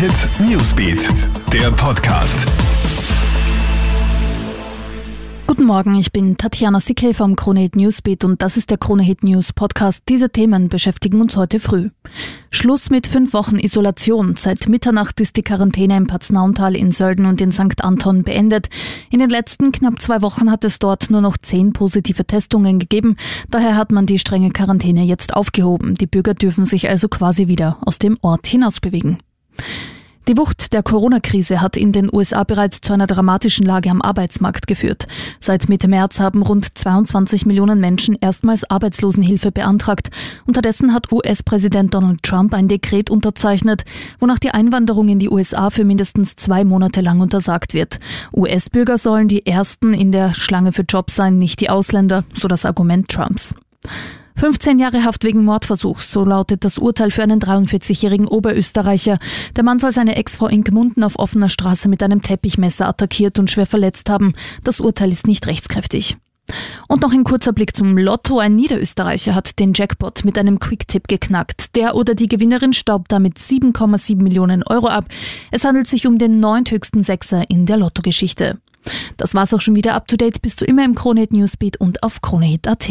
Hit Newsbeat, der Podcast. Guten Morgen, ich bin Tatjana Sickel vom Kronehit Newsbeat und das ist der Kronehit News Podcast. Diese Themen beschäftigen uns heute früh. Schluss mit fünf Wochen Isolation. Seit Mitternacht ist die Quarantäne im Paznauntal in Sölden und in St. Anton beendet. In den letzten knapp zwei Wochen hat es dort nur noch zehn positive Testungen gegeben. Daher hat man die strenge Quarantäne jetzt aufgehoben. Die Bürger dürfen sich also quasi wieder aus dem Ort hinaus bewegen. Die Wucht der Corona-Krise hat in den USA bereits zu einer dramatischen Lage am Arbeitsmarkt geführt. Seit Mitte März haben rund 22 Millionen Menschen erstmals Arbeitslosenhilfe beantragt. Unterdessen hat US-Präsident Donald Trump ein Dekret unterzeichnet, wonach die Einwanderung in die USA für mindestens zwei Monate lang untersagt wird. US-Bürger sollen die Ersten in der Schlange für Jobs sein, nicht die Ausländer, so das Argument Trumps. 15 Jahre Haft wegen Mordversuchs, so lautet das Urteil für einen 43-jährigen Oberösterreicher. Der Mann soll seine Ex-Frau in Gmunden auf offener Straße mit einem Teppichmesser attackiert und schwer verletzt haben. Das Urteil ist nicht rechtskräftig. Und noch ein kurzer Blick zum Lotto. Ein Niederösterreicher hat den Jackpot mit einem Quick-Tipp geknackt. Der oder die Gewinnerin staubt damit 7,7 Millionen Euro ab. Es handelt sich um den neunthöchsten Sechser in der Lottogeschichte. Das war's auch schon wieder up to date. Bist du immer im Kronehit Newsbeat und auf kronehit.at.